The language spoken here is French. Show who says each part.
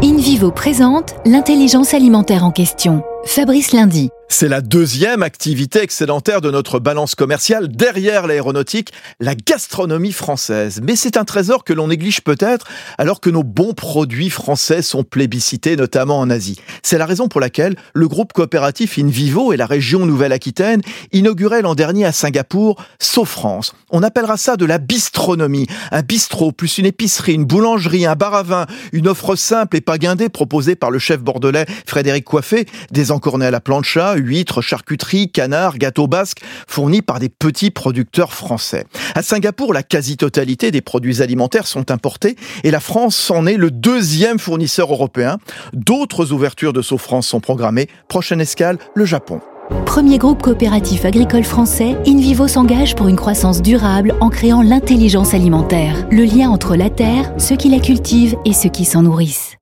Speaker 1: in InVivo présente l'intelligence alimentaire en question. Fabrice Lundi.
Speaker 2: C'est la deuxième activité excédentaire de notre balance commerciale derrière l'aéronautique, la gastronomie française. Mais c'est un trésor que l'on néglige peut-être alors que nos bons produits français sont plébiscités, notamment en Asie. C'est la raison pour laquelle le groupe coopératif InVivo et la région Nouvelle-Aquitaine inauguraient l'an dernier à Singapour SoFrance. On appellera ça de la bistronomie. Un bistrot plus une épicerie, une boulangerie, un bar à vin, une offre simple et pas guindée proposée par le chef bordelais Frédéric Coiffé, des encornés à la plancha, huîtres, charcuterie, canards, gâteaux basques, fournis par des petits producteurs français. À Singapour, la quasi-totalité des produits alimentaires sont importés et la France en est le deuxième fournisseur européen. D'autres ouvertures de France sont programmées. Prochaine escale, le Japon.
Speaker 1: Premier groupe coopératif agricole français, InVivo s'engage pour une croissance durable en créant l'intelligence alimentaire, le lien entre la terre, ceux qui la cultivent et ceux qui s'en nourrissent.